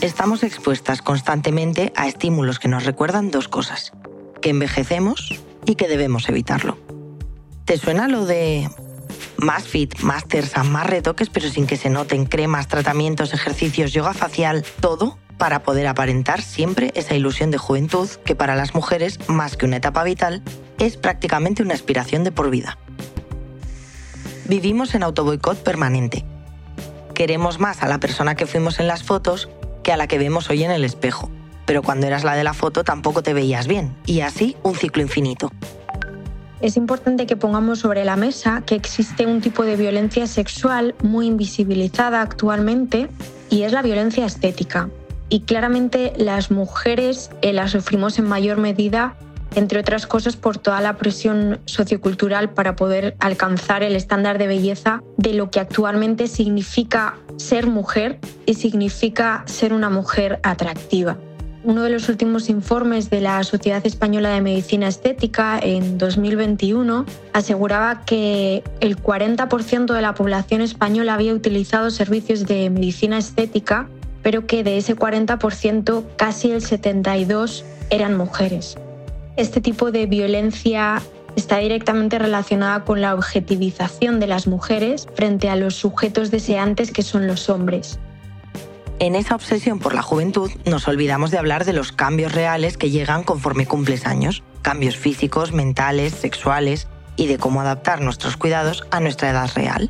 Estamos expuestas constantemente a estímulos que nos recuerdan dos cosas, que envejecemos y que debemos evitarlo. ¿Te suena lo de más fit, más tersa, más retoques, pero sin que se noten cremas, tratamientos, ejercicios, yoga facial, todo para poder aparentar siempre esa ilusión de juventud que para las mujeres, más que una etapa vital, es prácticamente una aspiración de por vida. Vivimos en autoboicot permanente. Queremos más a la persona que fuimos en las fotos que a la que vemos hoy en el espejo. Pero cuando eras la de la foto tampoco te veías bien, y así un ciclo infinito. Es importante que pongamos sobre la mesa que existe un tipo de violencia sexual muy invisibilizada actualmente y es la violencia estética. Y claramente las mujeres eh, la sufrimos en mayor medida entre otras cosas por toda la presión sociocultural para poder alcanzar el estándar de belleza de lo que actualmente significa ser mujer y significa ser una mujer atractiva. Uno de los últimos informes de la Sociedad Española de Medicina Estética en 2021 aseguraba que el 40% de la población española había utilizado servicios de medicina estética, pero que de ese 40% casi el 72% eran mujeres. Este tipo de violencia está directamente relacionada con la objetivización de las mujeres frente a los sujetos deseantes que son los hombres. En esa obsesión por la juventud nos olvidamos de hablar de los cambios reales que llegan conforme cumples años, cambios físicos, mentales, sexuales y de cómo adaptar nuestros cuidados a nuestra edad real.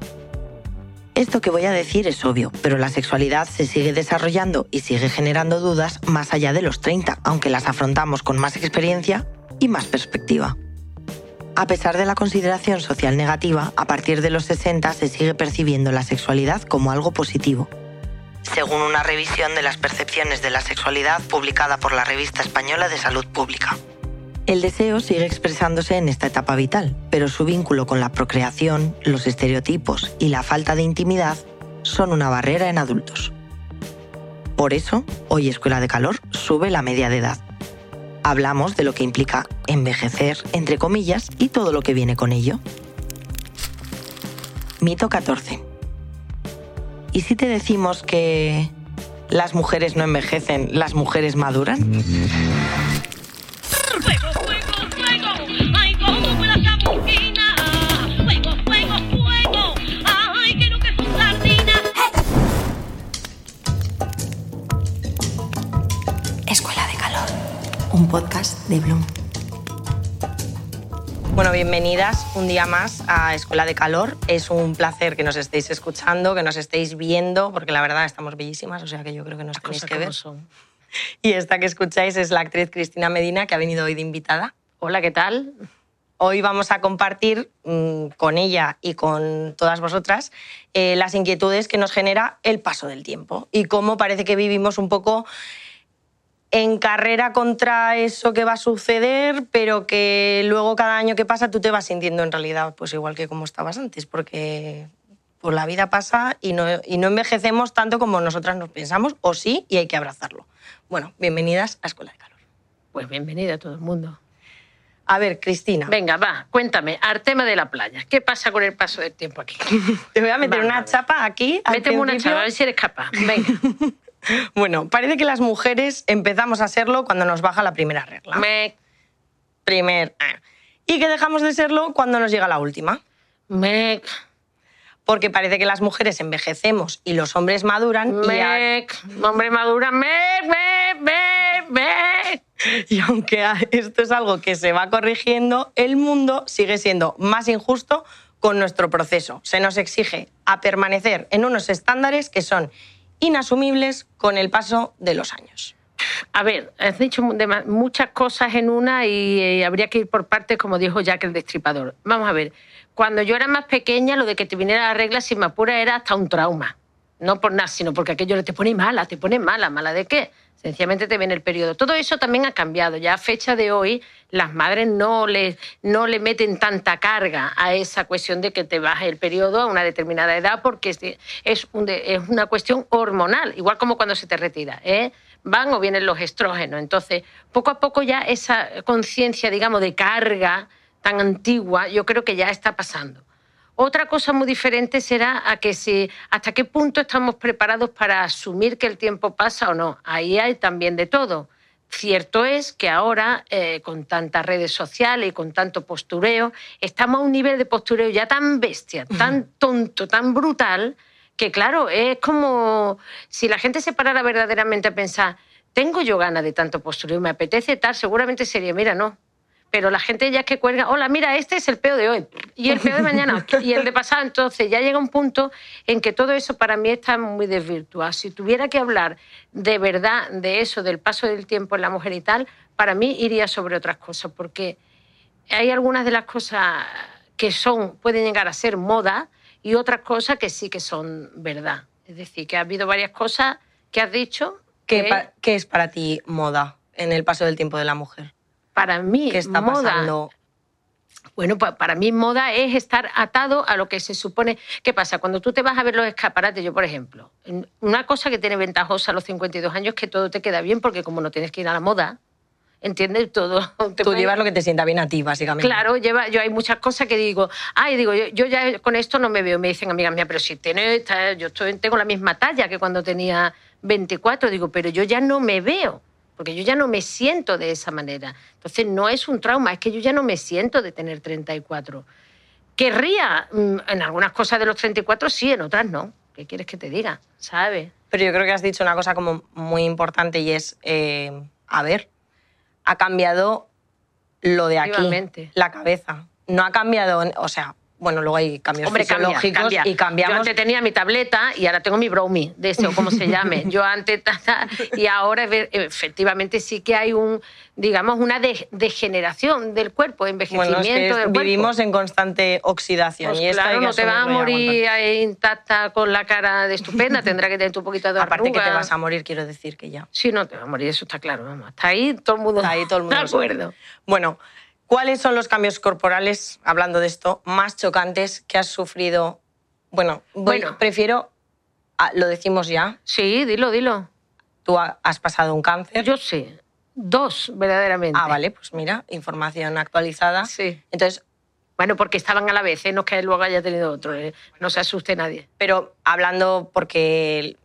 Esto que voy a decir es obvio, pero la sexualidad se sigue desarrollando y sigue generando dudas más allá de los 30, aunque las afrontamos con más experiencia y más perspectiva. A pesar de la consideración social negativa, a partir de los 60 se sigue percibiendo la sexualidad como algo positivo. Según una revisión de las percepciones de la sexualidad publicada por la Revista Española de Salud Pública. El deseo sigue expresándose en esta etapa vital, pero su vínculo con la procreación, los estereotipos y la falta de intimidad son una barrera en adultos. Por eso, hoy Escuela de Calor sube la media de edad hablamos de lo que implica envejecer, entre comillas, y todo lo que viene con ello. Mito 14. ¿Y si te decimos que las mujeres no envejecen, las mujeres maduran? Podcast de Bloom. Bueno, bienvenidas un día más a Escuela de Calor. Es un placer que nos estéis escuchando, que nos estéis viendo, porque la verdad estamos bellísimas, o sea que yo creo que nos tenéis que ver. Son. Y esta que escucháis es la actriz Cristina Medina, que ha venido hoy de invitada. Hola, ¿qué tal? Hoy vamos a compartir mm, con ella y con todas vosotras eh, las inquietudes que nos genera el paso del tiempo y cómo parece que vivimos un poco en carrera contra eso que va a suceder, pero que luego cada año que pasa tú te vas sintiendo en realidad pues igual que como estabas antes, porque pues la vida pasa y no, y no envejecemos tanto como nosotras nos pensamos, o sí, y hay que abrazarlo. Bueno, bienvenidas a Escuela de Calor. Pues bienvenida a todo el mundo. A ver, Cristina. Venga, va, cuéntame, Artema de la playa. ¿Qué pasa con el paso del tiempo aquí? Te voy a meter una chapa aquí. Méteme una chapa, a ver si eres capaz. Venga. Bueno, parece que las mujeres empezamos a serlo cuando nos baja la primera regla. Me. Primer. Ah. Y que dejamos de serlo cuando nos llega la última. Me. Porque parece que las mujeres envejecemos y los hombres maduran. Me. Y Hombre madura. Me, me, me, me. Y aunque esto es algo que se va corrigiendo, el mundo sigue siendo más injusto con nuestro proceso. Se nos exige a permanecer en unos estándares que son inasumibles con el paso de los años. A ver, has dicho muchas cosas en una y eh, habría que ir por partes, como dijo Jack el Destripador. Vamos a ver, cuando yo era más pequeña, lo de que te viniera la regla sin me apura era hasta un trauma. No por nada, sino porque aquello te pone mala, te pone mala. ¿Mala de qué? Sencillamente te viene el periodo. Todo eso también ha cambiado. Ya a fecha de hoy, las madres no le, no le meten tanta carga a esa cuestión de que te baje el periodo a una determinada edad, porque es, es una cuestión hormonal, igual como cuando se te retira. ¿eh? Van o vienen los estrógenos. Entonces, poco a poco ya esa conciencia, digamos, de carga tan antigua, yo creo que ya está pasando. Otra cosa muy diferente será a que si, hasta qué punto estamos preparados para asumir que el tiempo pasa o no. Ahí hay también de todo. Cierto es que ahora, eh, con tantas redes sociales y con tanto postureo, estamos a un nivel de postureo ya tan bestia, tan tonto, tan brutal, que claro, es como si la gente se parara verdaderamente a pensar, tengo yo ganas de tanto postureo, me apetece tal, seguramente sería, mira, no, pero la gente ya que cuelga, hola, mira, este es el peo de hoy y el peo de mañana y el de pasado. Entonces ya llega un punto en que todo eso para mí está muy desvirtuado. Si tuviera que hablar de verdad de eso, del paso del tiempo en la mujer y tal, para mí iría sobre otras cosas, porque hay algunas de las cosas que son, pueden llegar a ser moda y otras cosas que sí que son verdad. Es decir, que ha habido varias cosas que has dicho. ¿Qué, ¿qué es para ti moda en el paso del tiempo de la mujer? Para mí está moda, Bueno, para mí moda es estar atado a lo que se supone. ¿Qué pasa? Cuando tú te vas a ver los escaparates, yo por ejemplo, una cosa que tiene ventajosa a los 52 años es que todo te queda bien porque como no tienes que ir a la moda, ¿entiendes? Todo. Tú llevas lo que te sienta bien a ti, básicamente. Claro, lleva, yo hay muchas cosas que digo, ay, digo, yo, ya con esto no me veo. Me dicen amigas mías, pero si tiene, yo estoy, tengo la misma talla que cuando tenía 24, digo, pero yo ya no me veo porque yo ya no me siento de esa manera. Entonces no es un trauma, es que yo ya no me siento de tener 34. Querría mm, en algunas cosas de los 34 sí, en otras no. ¿Qué quieres que te diga? ¿Sabes? Pero yo creo que has dicho una cosa como muy importante y es, eh, a ver, ha cambiado lo de aquí, la cabeza. No ha cambiado, o sea, bueno, luego hay cambios Hombre, fisiológicos y cambiamos. Yo antes tenía mi tableta y ahora tengo mi brownie, de ese o como se llame. Yo antes y ahora efectivamente sí que hay un, digamos, una degeneración del cuerpo, envejecimiento del cuerpo. Vivimos en constante oxidación pues y claro, no te vas a morir intacta con la cara de estupenda, tendrá que tener un poquito de Aparte que te vas a morir, quiero decir que ya. Sí, no te vas a morir, eso está claro. Vamos. Hasta ahí todo el mundo. Está ahí todo el mundo. De acuerdo. Bueno. ¿Cuáles son los cambios corporales, hablando de esto, más chocantes que has sufrido? Bueno, bueno. prefiero, lo decimos ya. Sí, dilo, dilo. ¿Tú has pasado un cáncer? Yo sí. Dos, verdaderamente. Ah, vale, pues mira, información actualizada. Sí. Entonces, bueno, porque estaban a la vez, ¿eh? no es que luego haya tenido otro, ¿eh? no se asuste nadie. Pero hablando, porque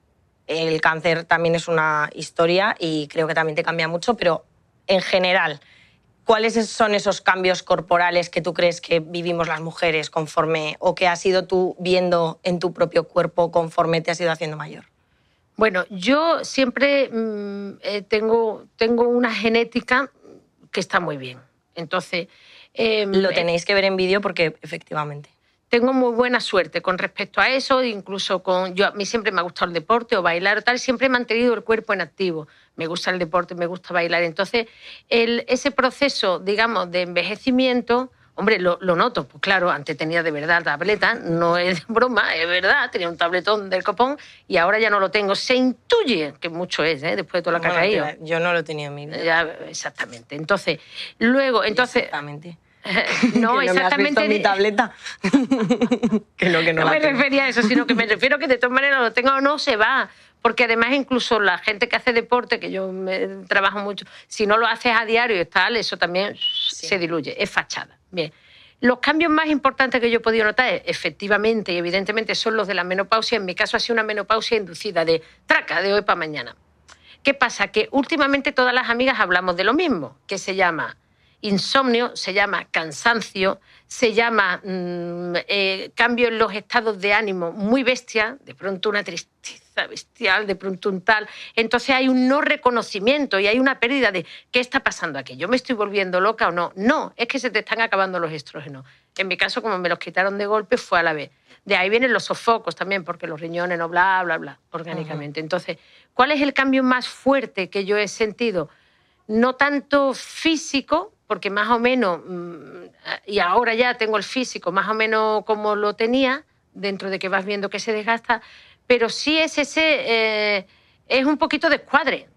el, cáncer también es una historia y creo que también te cambia mucho, pero en general, ¿Cuáles son esos cambios corporales que tú crees que vivimos las mujeres conforme o que has ido tú viendo en tu propio cuerpo conforme te has ido haciendo mayor? Bueno, yo siempre mm, eh, tengo, tengo una genética que está muy bien. Entonces. Em, Lo eh, tenéis que ver en vídeo porque efectivamente tengo muy buena suerte con respecto a eso, incluso con yo a mí siempre me ha gustado el deporte o bailar o tal, siempre he mantenido el cuerpo en activo. Me gusta el deporte, me gusta bailar. Entonces, el, ese proceso, digamos, de envejecimiento, hombre, lo, noto. Pues claro, antes tenía de verdad tableta, no es broma, es verdad, tenía un tabletón del copón y ahora ya no lo tengo. Se intuye que mucho es, ¿eh? después de todo lo que ha caído. Yo no lo tenía en mi vida. exactamente. Entonces, luego, entonces... Exactamente. no, exactamente. No mi tableta. que no, que no, me refería a eso, sino que me refiero que de todas maneras lo tenga o no, se va. Porque además incluso la gente que hace deporte, que yo me trabajo mucho, si no lo haces a diario y tal, eso también se diluye, es fachada. Bien. Los cambios más importantes que yo he podido notar, efectivamente y evidentemente, son los de la menopausia. En mi caso ha sido una menopausia inducida de traca, de hoy para mañana. ¿Qué pasa? Que últimamente todas las amigas hablamos de lo mismo, que se llama insomnio, se llama cansancio, se llama mm, eh, cambio en los estados de ánimo muy bestia, de pronto una tristeza bestial, de pronto un tal. Entonces hay un no reconocimiento y hay una pérdida de ¿qué está pasando aquí? ¿Yo me estoy volviendo loca o no? No, es que se te están acabando los estrógenos. En mi caso, como me los quitaron de golpe, fue a la vez. De ahí vienen los sofocos también, porque los riñones no bla, bla, bla, orgánicamente. Entonces, ¿cuál es el cambio más fuerte que yo he sentido? No tanto físico, porque más o menos, mm, y ahora ya tengo el físico más o menos como lo tenía, dentro de que vas viendo que se desgasta, pero sí es ese, eh, es un poquito de escuadre,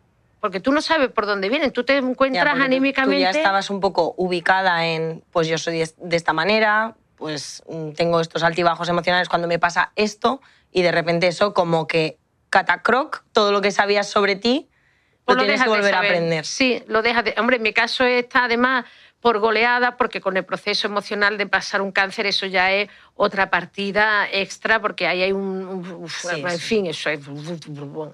porque tú no sabes por dónde vienen, tú te encuentras anímicamente... Tú ya estabas un poco ubicada en, pues yo soy de esta manera, pues mm, tengo estos altibajos emocionales cuando me pasa esto, y de repente eso como que catacroc, todo lo que sabías sobre ti, lo, tienes que volver a aprender. Sí, lo dejas de... Hombre, en mi caso está además por goleada, porque con el proceso emocional de pasar un cáncer eso ya es otra partida extra porque ahí hay un... en fin, eso es...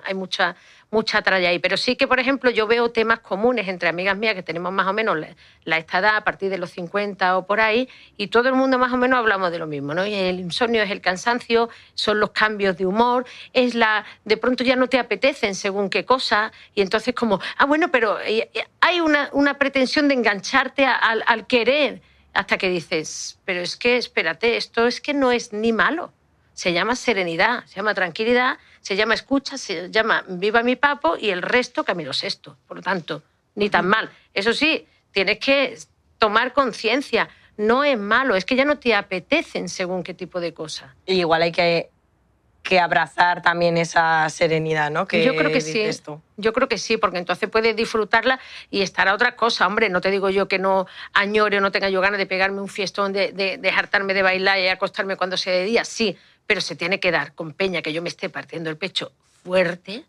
Hay mucha, mucha tralla ahí. Pero sí que, por ejemplo, yo veo temas comunes entre amigas mías que tenemos más o menos la, esta edad, a partir de los 50 o por ahí, y todo el mundo más o menos hablamos de lo mismo, ¿no? Y el insomnio es el cansancio, son los cambios de humor, es la... De pronto ya no te apetecen según qué cosa, y entonces como, ah, bueno, pero eh, eh, hay una, una pretensión de engancharte al, al querer hasta que dices, pero es que, espérate, esto es que no es ni malo. Se llama serenidad, se llama tranquilidad, se llama escucha, se llama viva mi papo y el resto camino sexto. Por lo tanto, ni tan mal. Eso sí, tienes que tomar conciencia. No es malo, es que ya no te apetecen según qué tipo de cosas. igual hay que que abrazar también esa serenidad, ¿no? Que yo creo que sí. Yo creo que sí, porque entonces puedes disfrutarla y estar a otra cosa. Hombre, no te digo yo que no añore o no tenga yo ganas de pegarme un fiestón, de, de, hartarme de bailar y acostarme cuando sea de día. Sí, pero se tiene que dar con peña que yo me esté partiendo el pecho fuerte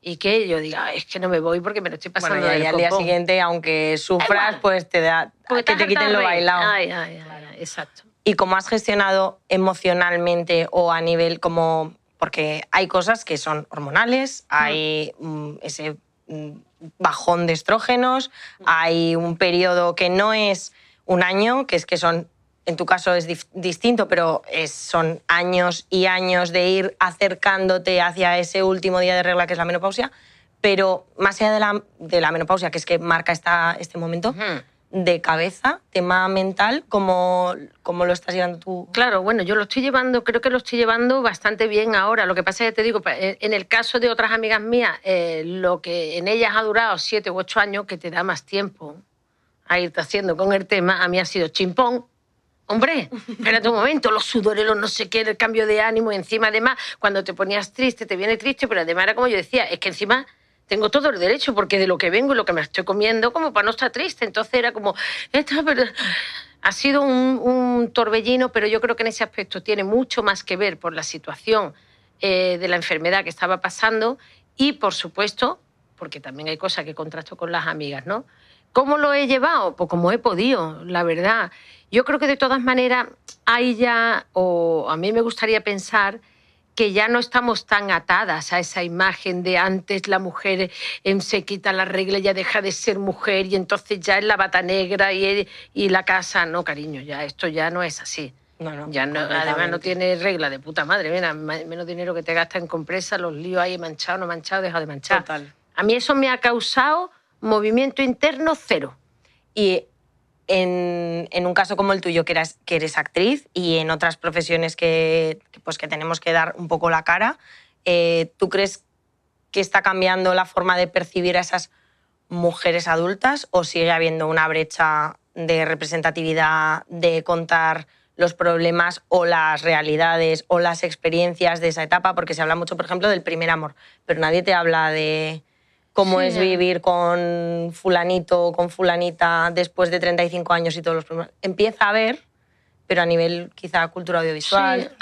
y que yo diga, es que no me voy porque me lo estoy pasando bueno, y, al día siguiente, aunque sufras, pues te da que te quiten lo bailado. Ay, ay, ay, exacto. Y cómo has gestionado emocionalmente o a nivel como... Porque hay cosas que son hormonales, hay mm, ese mm, bajón de estrógenos, hay un periodo que no es un año, que es que son, en tu caso es distinto, pero es, son años y años de ir acercándote hacia ese último día de regla que es la menopausia, pero más allá de la, de la menopausia, que es que marca esta, este momento, de cabeza, tema mental, ¿cómo, ¿cómo, lo estás llevando tú? Claro, bueno, yo lo estoy llevando, creo que lo estoy llevando bastante bien ahora. Lo que pasa es que te digo, eh, en el caso de otras amigas mías, eh, lo que en ellas ha durado siete u ocho años, que te da más tiempo a irte haciendo con el tema, a mí ha sido chimpón. Hombre, espérate un momento, los sudores, los no sé qué, el cambio de ánimo, y encima además, cuando te ponías triste, te viene triste, pero además era como yo decía, es que encima tengo todo el derecho porque de lo que vengo y lo que me estoy comiendo, como para no estar triste. Entonces era como, ha sido un, torbellino, pero yo creo que en ese aspecto tiene mucho más que ver por la situación eh, de la enfermedad que estaba pasando y, por supuesto, porque también hay cosas que contrasto con las amigas, ¿no? ¿Cómo lo he llevado? Pues como he podido, la verdad. Yo creo que de todas maneras hay ya, o a mí me gustaría pensar, que ya no estamos tan atadas a esa imagen de antes la mujer em, se quita la regla y ya deja de ser mujer y entonces ya es la bata negra y, y la casa. No, cariño, ya esto ya no es así. No, no, ya no, además no tiene regla de puta madre. Mira, menos dinero que te gasta en compresa, los líos ahí manchado, no manchado, deja de manchar. Total. A mí eso me ha causado movimiento interno cero. Y en, un caso como el tuyo, que, eras, que eres actriz, y en otras profesiones que, pues, que tenemos que dar un poco la cara, eh, ¿tú crees que está cambiando la forma de percibir a esas mujeres adultas o sigue habiendo una brecha de representatividad, de contar los problemas o las realidades o las experiencias de esa etapa? Porque se habla mucho, por ejemplo, del primer amor, pero nadie te habla de cómo es vivir con fulanito o con fulanita después de 35 años y todos los problemas. Empieza a ver pero a nivel quizá cultura audiovisual.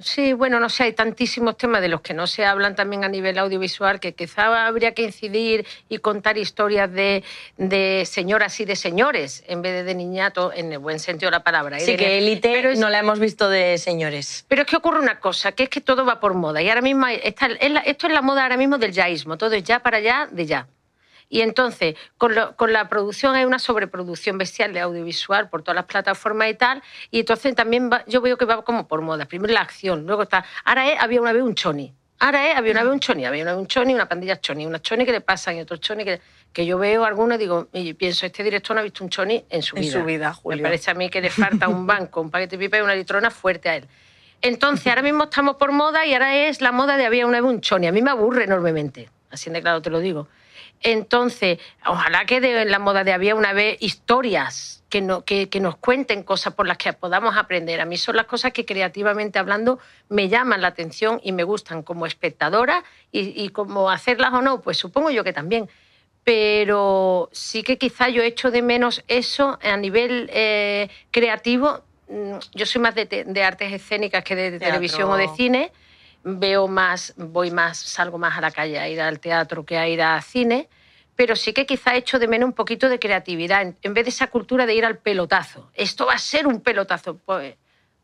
Sí, bueno, no sé, hay tantísimos temas de los que no se hablan también a nivel audiovisual que quizá habría que incidir y contar historias de, de señoras y de señores en vez de de niñato, en el buen sentido de la palabra. Sí, que élite no la hemos visto de señores. Pero es que ocurre una cosa, que es que todo va por moda y ahora mismo esto es la moda ahora mismo del yaísmo, todo es ya para allá de ya. Y entonces, con, la producción hay una sobreproducción bestial de audiovisual por todas las plataformas y tal, y entonces también yo veo que va como por moda. Primero la acción, luego está... Ahora había una vez un choni. Ahora había una vez un choni, había una vez un choni, una pandilla choni, una choni que le pasan y otro choni que, que yo veo algunos y digo, y pienso, este director no ha visto un choni en su vida. En su vida, Julio. Me parece a mí que le falta un banco, un paquete de pipa y una litrona fuerte a él. Entonces, ahora mismo estamos por moda y ahora es la moda de había una vez un choni. A mí me aburre enormemente, así de claro te lo digo. Entonces, ojalá que en la moda de había una vez historias que, no, que, nos cuenten cosas por las que podamos aprender. A mí son las cosas que creativamente hablando me llaman la atención y me gustan como espectadora y, y como hacerlas o no, pues supongo yo que también. Pero sí que quizá yo echo de menos eso a nivel eh, creativo. Mm, yo soy más de, artes escénicas que de, televisión o de cine veo más, voy más, salgo más a la calle a ir al teatro que a ir a cine, pero sí que quizá echo de menos un poquito de creatividad, en, vez de esa cultura de ir al pelotazo. Esto va a ser un pelotazo. Pues,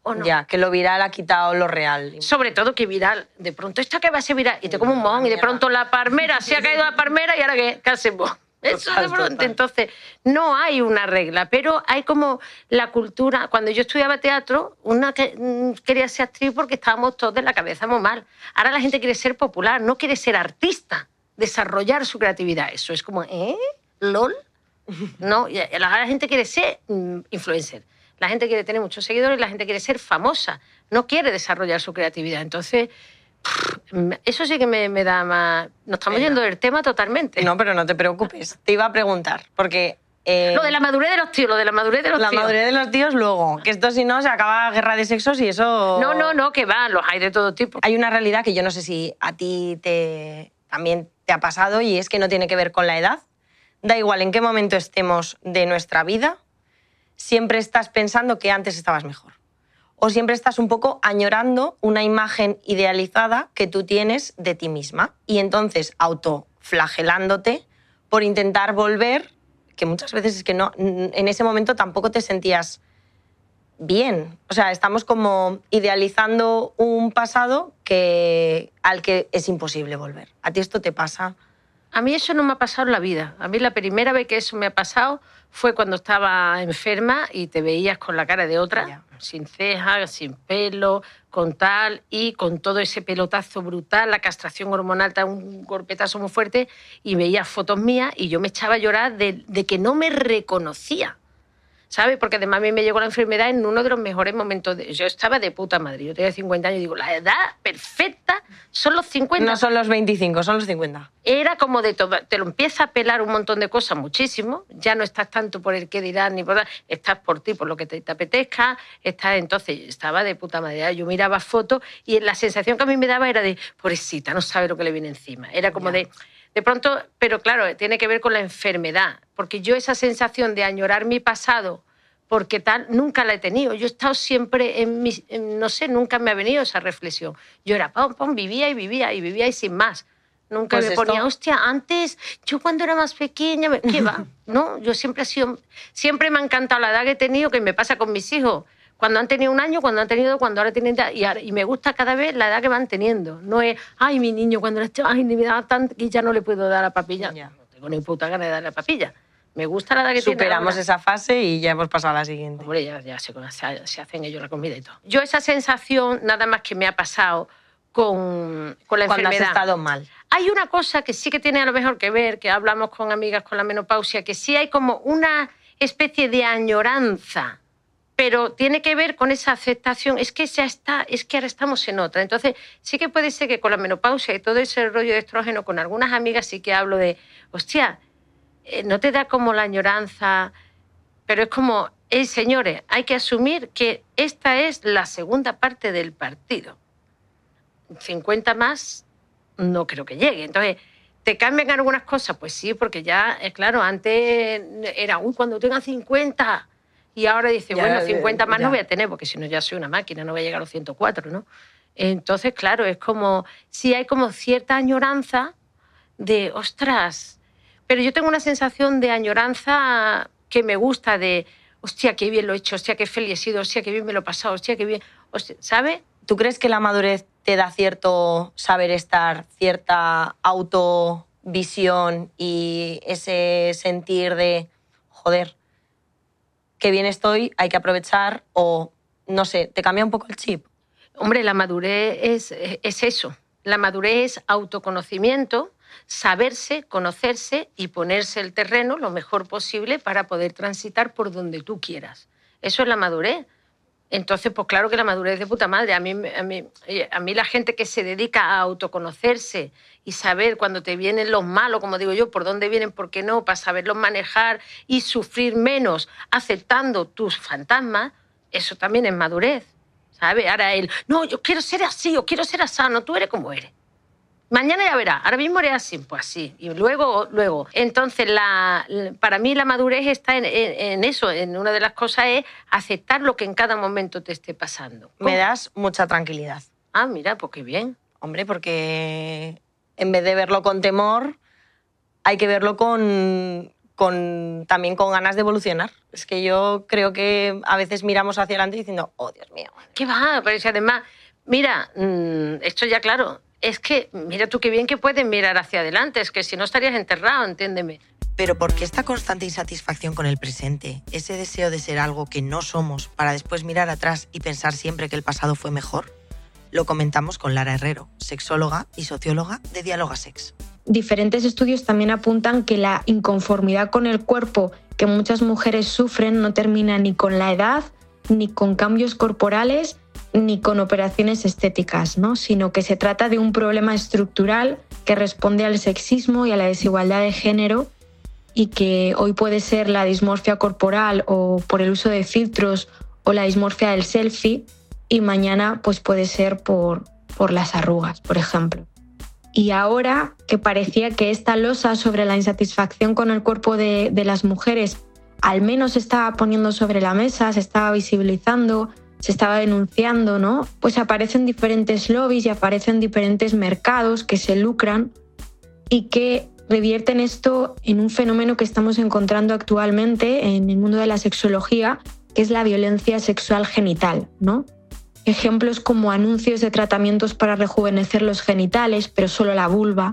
o no. Ya, que lo viral ha quitado lo real. Sobre todo que viral. De pronto, ¿esta que va a ser viral? Y te como un mojón y de pronto la palmera, se ha caído la palmera y ahora qué, ¿qué hacemos? Eso de pronto. total. Entonces, no hay una regla, pero hay como la cultura. Cuando yo estudiaba teatro, una que, mm, quería ser actriz porque estábamos todos de la cabeza muy mal. Ahora la gente quiere ser popular, no quiere ser artista, desarrollar su creatividad. Eso es como, ¿eh? ¿LOL? No, ahora la gente quiere ser mm, influencer. La gente quiere tener muchos seguidores, la gente quiere ser famosa, no quiere desarrollar su creatividad. Entonces, eso sí que me, me da más... Nos estamos yendo del tema totalmente. No, pero no te preocupes. Te iba a preguntar, porque... eh, Lo de la madurez de los tíos, lo de la madurez de los la tíos. madurez de los tíos luego, que esto si no se acaba guerra de sexos y eso... No, no, no, que va, los hay de todo tipo. Hay una realidad que yo no sé si a ti te, también te ha pasado y es que no tiene que ver con la edad. Da igual en qué momento estemos de nuestra vida, siempre estás pensando que antes estabas mejor. O siempre estás un poco añorando una imagen idealizada que tú tienes de ti misma. Y entonces autoflagelándote por intentar volver, que muchas veces es que no, en ese momento tampoco te sentías bien. O sea, estamos como idealizando un pasado que, al que es imposible volver. ¿A ti esto te pasa? A mí eso no me ha pasado en la vida. A mí la primera vez que eso me ha pasado fue cuando estaba enferma y te veías con la cara de otra, Ya. sin cejas, sin pelo, con tal y con todo ese pelotazo brutal, la castración hormonal, un golpetazo muy fuerte, y veías fotos mías y yo me echaba a llorar de, de que no me reconocía. ¿Sabes? Porque además a mí me llegó la enfermedad en uno de los mejores momentos. De... Yo estaba de puta madre. Yo tenía 50 años y digo, la edad perfecta son los 50. No son los 25, son los 50. era como de todo, te lo empieza a pelar un montón de cosas muchísimo, ya no estás tanto por el qué dirán ni por nada, estás por ti, por lo que te, te apetezca, estás entonces, estaba de puta madre, yo miraba fotos y la sensación que a mí me daba era de, pobrecita, no sabe lo que le viene encima, era como Ya. de, de pronto, pero claro, tiene que ver con la enfermedad, porque yo esa sensación de añorar mi pasado, porque tal, nunca la he tenido. Yo he estado siempre en mi, en- no sé, nunca me ha venido esa reflexión. Yo era, pam, pam, vivía y vivía y vivía y sin más. Nunca Pues me esto- ponía, hostia, antes, yo cuando era más pequeña, me- ¿qué va? No, yo siempre he sido, siempre me ha encantado la edad que he tenido, que me pasa con mis hijos. Cuando han tenido un año, cuando han tenido, cuando ahora tienen, y, ahora- y me gusta cada vez la edad que van teniendo. No es, ay, mi niño, cuando era ay, ni me daba tanto que ya no le puedo dar la papilla. Ya. No tengo ni puta gana de darle la papilla. Me gusta la edad que Superamos esa fase y ya hemos pasado a la siguiente. Hombre, ya, ya se, se- se hacen ellos la comida y todo. Yo esa sensación nada más que me ha pasado con, con la Cuando has enfermedad. estado mal. Hay una cosa que sí que tiene a lo mejor que ver, que hablamos con amigas con la menopausia, que sí hay como una especie de añoranza, pero tiene que ver con esa aceptación. Es que ya está, es que ahora estamos en otra. Entonces, sí que puede ser que con la menopausia y todo ese rollo de estrógeno, con algunas amigas sí que hablo de, hostia, no te da como la añoranza, pero es como, hey, señores, hay que asumir que esta es la segunda parte del partido. 50 más no creo que llegue. Entonces, ¿te cambian algunas cosas? Pues sí, porque ya, eh, claro, antes era, uy, cuando tenga 50. Y ahora dice, Ya, bueno, eh, 50 más ya. no voy a tener, porque si no ya soy una máquina, no voy a llegar a los 104, ¿no? Entonces, claro, es como, sí hay como cierta añoranza de, ostras, pero yo tengo una sensación de añoranza que me gusta, de, hostia, qué bien lo he hecho, hostia, qué feliz he sido, hostia, qué bien me lo he pasado, hostia, qué bien, hostia, ¿sabes? ¿Tú crees que la madurez te da cierto saber estar, cierta autovisión y ese sentir de, joder, qué bien estoy, hay que aprovechar o, no sé, te cambia un poco el chip? Hombre, la madurez es, es eso. La madurez es autoconocimiento, saberse, conocerse y ponerse el terreno lo mejor posible para poder transitar por donde tú quieras. Eso es la madurez. Entonces, pues claro que la madurez de puta madre. A mí, a mí, eh, a mí la gente que se dedica a autoconocerse y saber cuando te vienen los malos, como digo yo, por dónde vienen, por qué no, para saberlos manejar y sufrir menos aceptando tus fantasmas, eso también es madurez. ¿Sabes? Ahora él, no, yo quiero ser así, yo quiero ser así, no, tú eres como eres. Mañana ya verás, ahora mismo eres así, pues así. Y luego, luego. Entonces, la, para mí la madurez está en, en- en eso, en una de las cosas es aceptar lo que en cada momento te esté pasando. Me das mucha tranquilidad. Ah, mira, pues qué bien. Hombre, porque en vez de verlo con temor, hay que verlo con, con, también con ganas de evolucionar. Es que yo creo que a veces miramos hacia adelante diciendo, oh Dios mío. ¿Qué va? Pero si además, mira, mm, esto ya claro, es que mira tú qué bien que puedes mirar hacia adelante, es que si no estarías enterrado, entiéndeme. Pero ¿por qué esta constante insatisfacción con el presente? Ese deseo de ser algo que no somos para después mirar atrás y pensar siempre que el pasado fue mejor? Lo comentamos con Lara Herrero, sexóloga y socióloga de Diáloga Sex. Diferentes estudios también apuntan que la inconformidad con el cuerpo que muchas mujeres sufren no termina ni con la edad, ni con cambios corporales, ni con operaciones estéticas, ¿no? sino que se trata de un problema estructural que responde al sexismo y a la desigualdad de género y que hoy puede ser la dismorfia corporal o por el uso de filtros o la dismorfia del selfie y mañana pues puede ser por, por las arrugas, por ejemplo. Y ahora que parecía que esta losa sobre la insatisfacción con el cuerpo de, de las mujeres al menos estaba poniendo sobre la mesa, se estaba visibilizando, se estaba denunciando, ¿no? Pues aparecen diferentes lobbies y aparecen diferentes mercados que se lucran y que revierten esto en un fenómeno que estamos encontrando actualmente en el mundo de la sexología, que es la violencia sexual genital, ¿no? Ejemplos como anuncios de tratamientos para rejuvenecer los genitales, pero solo la vulva,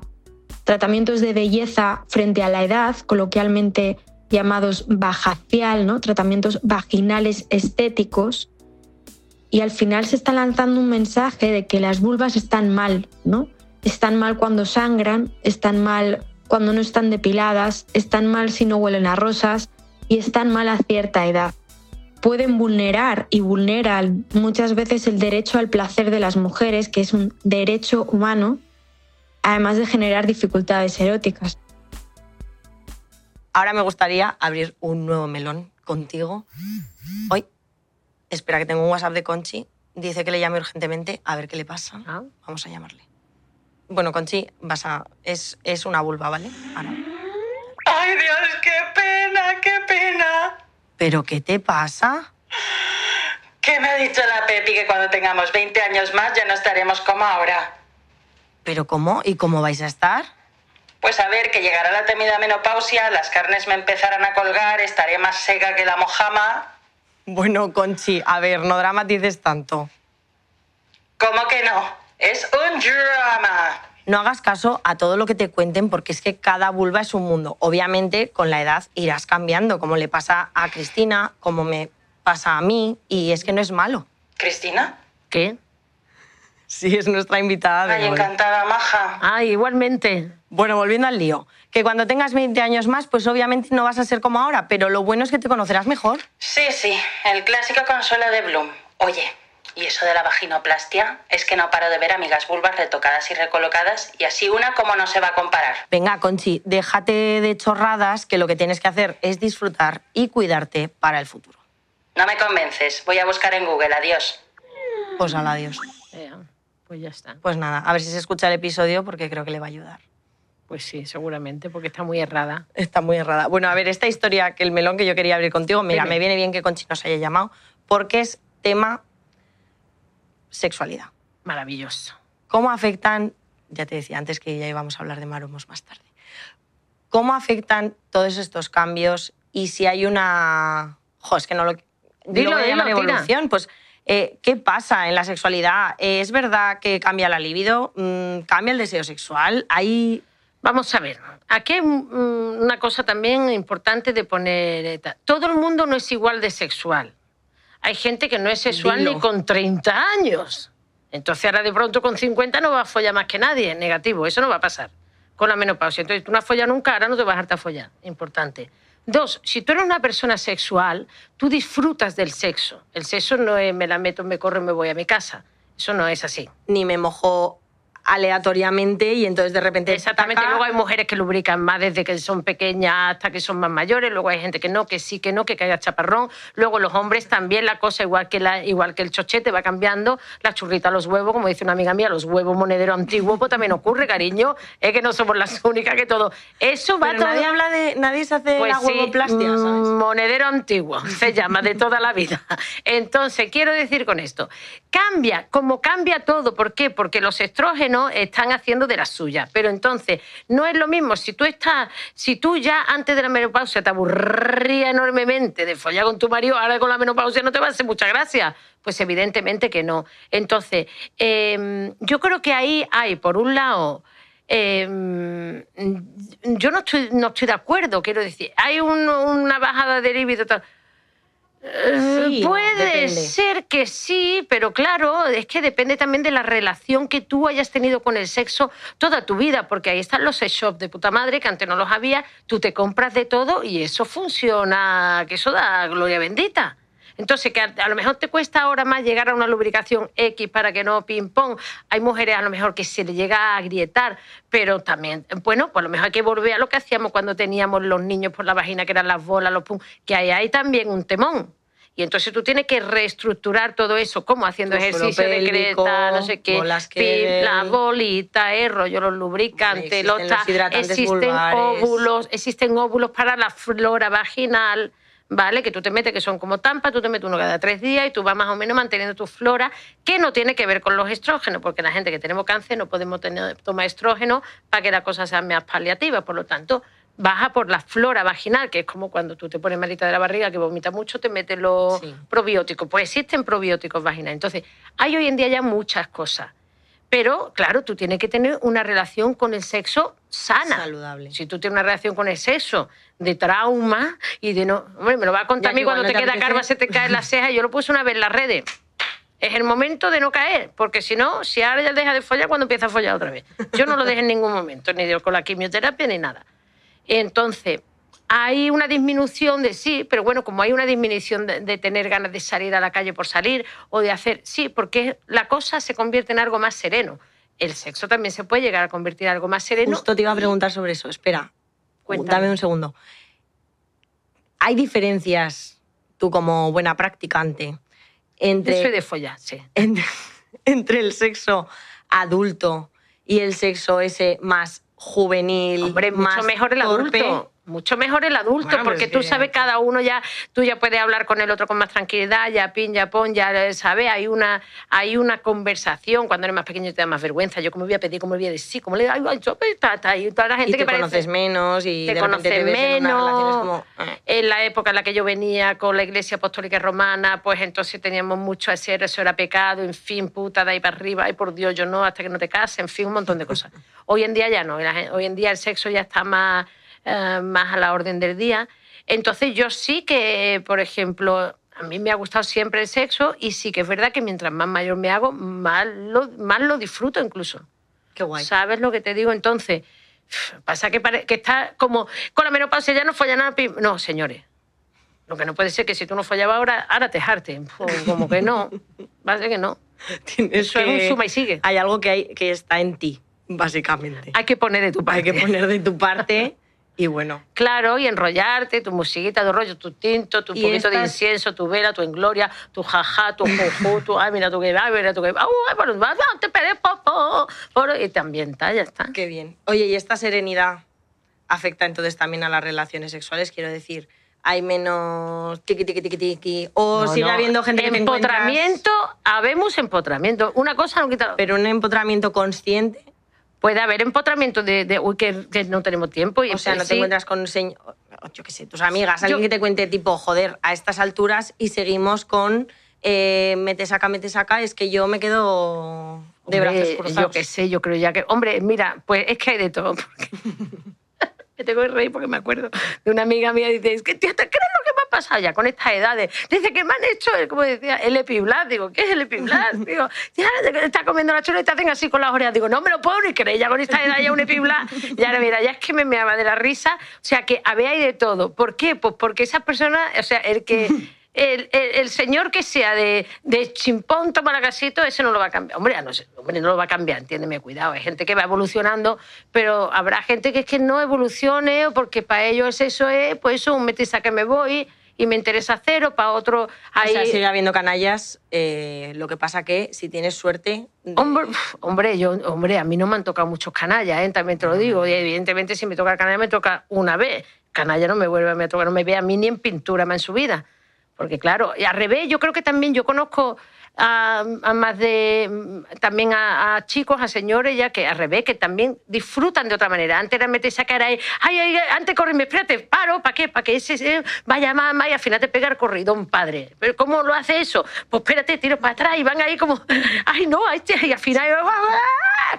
tratamientos de belleza frente a la edad, coloquialmente llamados bajacial, ¿no? tratamientos vaginales estéticos, y al final se está lanzando un mensaje de que las vulvas están mal, ¿no? Están mal cuando sangran, están mal cuando no están depiladas, están mal si no huelen a rosas y están mal a cierta edad. Pueden vulnerar y vulneran muchas veces el derecho al placer de las mujeres, que es un derecho humano, además de generar dificultades eróticas. Ahora me gustaría abrir un nuevo melón contigo. Hoy, espera que tengo un WhatsApp de Conchi. Dice que le llame urgentemente a ver qué le pasa. Ah. Vamos a llamarle. Bueno, Conchi, vas a... es, es una vulva, ¿vale? Ahora. ¡Ay, Dios, qué pena, qué pena! ¿Pero qué te pasa? ¿Qué me ha dicho la Pepi que cuando tengamos 20 años más ya no estaremos como ahora? ¿Pero cómo? ¿Y cómo vais a estar? Pues a ver, que llegará la temida menopausia, las carnes me empezarán a colgar, estaré más seca que la mojama. Bueno, Conchi, a ver, no dramatices tanto. ¿Cómo que no? Es un drama. No hagas caso a todo lo que te cuenten porque es que cada vulva es un mundo. Obviamente, con la edad irás cambiando, como le pasa a Cristina, como me pasa a mí, y es que no es malo. ¿Cristina? ¿Qué? Sí, es nuestra invitada de Ay, hoy. encantada, maja. Ah, igualmente. Bueno, volviendo al lío, que cuando tengas 20 años más, pues obviamente no vas a ser como ahora, pero lo bueno es que te conocerás mejor. Sí, sí, el clásico consuelo de Bloom. Oye, ¿y eso de la vaginoplastia? Es que no paro de ver amigas vulvas retocadas y recolocadas y así una como no se va a comparar. Venga, Conchi, déjate de chorradas, que lo que tienes que hacer es disfrutar y cuidarte para el futuro. No me convences, voy a buscar en Google, adiós. Pues al adiós. Pues ya está. Pues nada, a ver si se escucha el episodio porque creo que le va a ayudar. Pues sí, seguramente, porque está muy errada. Está muy errada. Bueno, a ver, esta historia, que el melón que yo quería abrir contigo, mira, Dime. me viene bien que Conchi nos haya llamado, porque es tema sexualidad. Maravilloso. ¿Cómo afectan, ya te decía antes que ya íbamos a hablar de maromos más tarde, cómo afectan todos estos cambios y si hay una... Jo, es que no lo... Dilo, lo voy a llamar dilo, tira. evolución, pues... eh, ¿Qué pasa en la sexualidad? Eh, ¿Es verdad que cambia la libido? Mm, ¿Cambia el deseo sexual? ¿Hay Vamos a ver, aquí hay una cosa también importante de poner. eh, Todo el mundo no es igual de sexual. Hay gente que no es sexual Dilo. ni con 30 años. Entonces ahora de pronto con 50 no va a follar más que nadie, negativo, eso no va a pasar con la menopausia. Entonces tú no has follado nunca, ahora no te vas a hartar a follar, importante. Dos, si tú eres una persona sexual, tú disfrutas del sexo. El sexo no es me la meto, me corro y me voy a mi casa. Eso no es así. ni me mojo aleatoriamente y entonces de repente... Exactamente, taca, luego hay mujeres que lubrican más desde que son pequeñas hasta que son más mayores, luego hay gente que no, que sí, que no, que caiga chaparrón, luego los hombres también la cosa igual que, la, igual que el chochete va cambiando, la churrita, los huevos, como dice una amiga mía, los huevos monedero antiguo, pues también ocurre, cariño, es que no somos las únicas que todo. Eso va Pero todo... nadie habla de... Nadie se hace Pues la sí, huevoplastia, mm, ¿sabes? monedero antiguo, se llama, de toda la vida. Entonces, quiero decir con esto, cambia, como cambia todo, ¿por qué? Porque los estrógenos están haciendo de las suyas. Pero entonces, no es lo mismo si tú estás, si tú ya antes de la menopausia te aburría enormemente de follar con tu marido, ahora con la menopausia no te va a hacer mucha gracia. Pues evidentemente que no. Entonces, em, yo creo que ahí hay, por un lado, em, yo no estoy, no estoy de acuerdo, quiero decir, hay una bajada de libido. Eh, puede ser que sí, pero claro, es que depende también de la relación que tú hayas tenido con el sexo toda tu vida, porque ahí están los sex shops de puta madre que antes no los había, tú te compras de todo y eso funciona, que eso da gloria bendita. Entonces, que a, lo mejor te cuesta ahora más llegar a una lubricación X para que no ping-pong. Hay mujeres a lo mejor que se le llega a agrietar, pero también, bueno, pues a lo mejor hay que volver a lo que hacíamos cuando teníamos los niños por la vagina, que eran las bolas, los pum, que ahí hay también un temón. Y entonces tú tienes que reestructurar todo eso, como haciendo ejercicio de creta, no sé qué, la bolita, el rollo, los lubricantes, los, existen óvulos, existen óvulos para la flora vaginal. ¿Vale? Que tú te metes, que son como tampas, tú te metes uno cada tres días y tú vas más o menos manteniendo tu flora, que no tiene que ver con los estrógenos, porque la gente que tenemos cáncer no podemos tener, tomar estrógeno para que la cosa sea más paliativa. Por lo tanto, baja por la flora vaginal, que es como cuando tú te pones malita de la barriga, que vomita mucho, te metes los probióticos. Pues existen probióticos vaginales. Entonces, hay hoy en día ya muchas cosas. Pero, claro, tú tienes que tener una relación con el sexo sana. Saludable. Si tú tienes una relación con el sexo de trauma y de no... Hombre, me lo va a contar a mí cuando te, queda carva, se te cae la ceja. Yo lo puse una vez en las redes. Es el momento de no caer, porque si no, si ahora ya deja de follar, cuando empieza a follar otra vez. Yo no lo dejé en ningún momento, ni con la quimioterapia ni nada. Entonces, hay una disminución de sí, pero bueno, como hay una disminución de, tener ganas de salir a la calle por salir o de hacer, sí, porque la cosa se convierte en algo más sereno. El sexo también se puede llegar a convertir en algo más sereno. Justo te iba a preguntar sobre eso, espera, dame un segundo. ¿Hay diferencias, tú como buena practicante, entre... Soy de follar, sí. entre el sexo adulto y el sexo ese más juvenil, Hombre, mucho mejor el adulto. Mucho mejor el adulto, porque tú sabes, cada uno ya, tú ya puedes hablar con el otro con más tranquilidad, ya pin, ya pon, ya sabes, hay una, hay una conversación. Cuando eres más pequeño te da más vergüenza. Yo, como voy a pedir, como voy a decir, como le da, ay, yo, está, y toda la gente y te conoces menos y te conoces menos. Eh. En, la época en la que yo venía con la iglesia apostólica romana, pues entonces teníamos mucho a hacer, eso era pecado, en fin, puta, de ahí para arriba, ay, por Dios, yo no, hasta que no te cases, en fin, un montón de cosas. Hoy en día ya no, hoy en día el sexo ya está más eh, más a la orden del día. Entonces yo sí que, por ejemplo, a mí me ha gustado siempre el sexo y sí que es verdad que mientras más mayor me hago, más lo, más lo disfruto incluso. Qué guay. ¿Sabes lo que te digo? Entonces, pasa que, que está como con la menopausia ya no folla nada. No, señores. Lo que no puede ser que si tú no follabas ahora, ahora te jarte. Como que no. Va a ser que no. Eso es un suma y sigue. Hay algo que, hay, que está en ti, básicamente. Hay que poner de tu parte. Hay que poner de tu parte Y bueno. Claro, y enrollarte, tu musiquita, tu rollo, tu tinto, tu poquito de incienso, tu vela, tu engloria, tu jaja, tu juju, tu ay, mira tu que va, mira tu que va, te pede popo. Y te ambienta, ya está. Qué bien. Oye, ¿y esta serenidad afecta entonces también a las relaciones sexuales? Quiero decir, hay menos tiqui, tiqui, tiqui, tiqui. O sigue habiendo gente que Empotramiento, habemos empotramiento. Una cosa no quita... Pero un empotramiento consciente puede haber empotramiento de, uy, que, no tenemos tiempo. Y o sea, no te encuentras con, yo qué sé, tus amigas, alguien que te cuente tipo, joder, a estas alturas y seguimos con eh, mete, saca, mete, saca, es que yo me quedo de brazos cruzados. Yo qué sé, yo creo ya que... Hombre, mira, pues es que hay de todo. Porque... me tengo que reír porque me acuerdo de una amiga mía dice, es que ¿te crees lo que me ha pasado ya con estas edades? Dice que me han hecho, como decía, el epiblas. Digo, ¿qué es el epiblas? Digo, ya está comiendo la chula y te hacen así con las orejas. Digo, no me lo puedo ni creer, ya con esta edad ya un epiblas. Y ahora mira, ya es que me meaba de la risa. O sea, que había de todo. ¿Por qué? Pues porque esas personas, o sea, el que el, señor que sea de, de chimpón, toma la casito, ese no lo va a cambiar. Hombre, no, hombre, no lo va a cambiar, entiéndeme, cuidado. Hay gente que va evolucionando, pero habrá gente que es que no evolucione, porque para ellos eso es, pues eso, un metiza que me voy y me interesa cero, para otro... Ahí... O sea, sigue habiendo canallas, eh, lo que pasa que si tienes suerte... Hombre, hombre, yo, hombre, a mí no me han tocado muchos canallas, ¿eh? también te lo digo, y evidentemente si me toca canalla me toca una vez. Canalla no me vuelve a tocar, no me ve a mí ni en pintura más en su vida. Porque claro, y al revés, yo creo que también yo conozco a, más de también a, chicos, a señores ya que al revés, que también disfrutan de otra manera. Antes era meter esa cara ahí, ay, ay, antes correme, espérate, paro, ¿para qué? Para que ese vaya más, más y al final te pega el corridón, padre. ¿Pero cómo lo hace eso? Pues espérate, tiro para atrás y van ahí como, ay, no, y al final,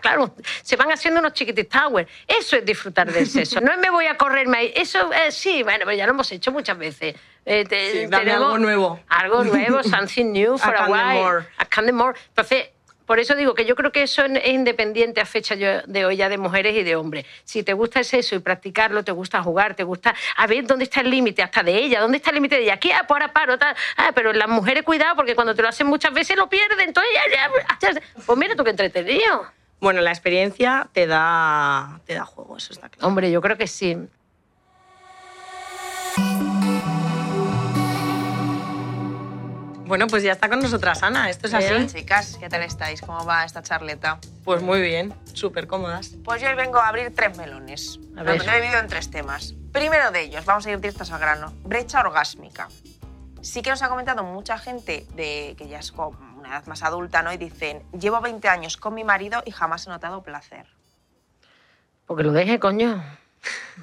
claro, se van haciendo unos chiquitis towers. Eso es disfrutar del sexo. No es me voy a correrme ahí. Eso, eh, sí, bueno, ya lo hemos hecho muchas veces. Eh, tenemos algo nuevo. Algo nuevo, something new for a, while. A more. Entonces, por eso digo que yo creo que eso es independiente a fecha de hoy ya de mujeres y de hombres. Si te gusta eso y practicarlo, te gusta jugar, te gusta a ver dónde está el límite, hasta de ella, dónde está el límite de ella, aquí, ah, pues ahora paro, tal. Ah, pero las mujeres, cuidado, porque cuando te lo hacen muchas veces lo pierden. Entonces, ya, ya, pues mira tú qué entretenido. Bueno, la experiencia te da, te da juego, eso está claro. Hombre, yo creo que sí. Bueno, pues ya está con nosotras Ana, esto es así. chicas, ¿qué tal estáis? ¿Cómo va esta charleta? Pues muy bien, súper cómodas. Pues yo hoy vengo a abrir tres melones. A ver. Lo he dividido en tres temas. Primero de ellos, vamos a ir directos al grano, brecha orgásmica. Sí que nos ha comentado mucha gente de que ya es una edad más adulta, ¿no? Y dicen, llevo 20 años con mi marido y jamás he notado placer. Porque lo deje, coño.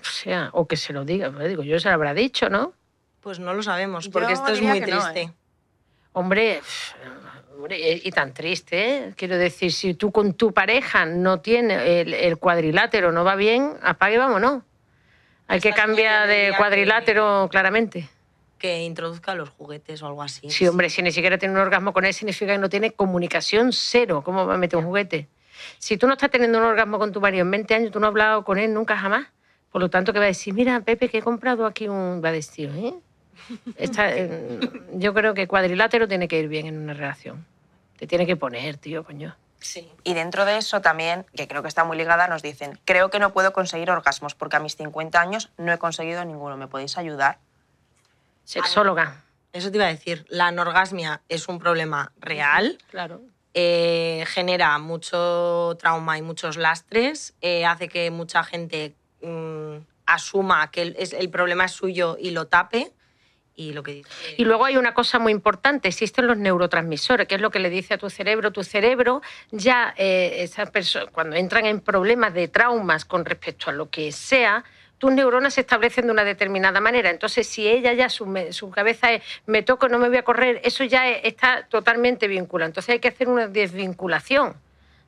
O sea, o que se lo diga. Pues digo, yo se lo habrá dicho, ¿no? Pues no lo sabemos, porque esto es muy triste. ¿eh? Hombre, y tan triste, ¿eh? Quiero decir, si tú con tu pareja no tienes el, cuadrilátero, no va bien, apague, vámonos. Hay que cambiar de cuadrilátero claramente. Que introduzca los juguetes o algo así. Sí, hombre, si ni siquiera tiene un orgasmo con él, significa que no tiene comunicación cero. ¿Cómo va a meter un juguete? Si tú no estás teniendo un orgasmo con tu marido en 20 años, tú no has hablado con él nunca jamás. Por lo tanto, que va a decir, mira, Pepe, que he comprado aquí un... Va a decir, ¿eh? Yo creo que cuadrilátero tiene que ir bien en una relación. Te tiene que poner, tío, coño. Sí. Y dentro de eso también, que creo que está muy ligada, nos dicen, creo que no puedo conseguir orgasmos porque a mis 50 años no he conseguido ninguno. ¿Me podéis ayudar? Sexóloga. Eso te iba a decir. La anorgasmia es un problema real. Claro. Eh, genera mucho trauma y muchos lastres. Eh, hace que mucha gente mm, asuma que el problema es suyo y lo tape y luego hay una cosa muy importante, existen los neurotransmisores, que es lo que le dice a tu cerebro. Tu cerebro ya, eh, esas cuando entran en problemas de traumas con respecto a lo que sea, tus neuronas se establecen de una determinada manera. Entonces, si ella ya su, su, cabeza es me toco, no me voy a correr, eso ya está totalmente vinculado. Entonces hay que hacer una desvinculación.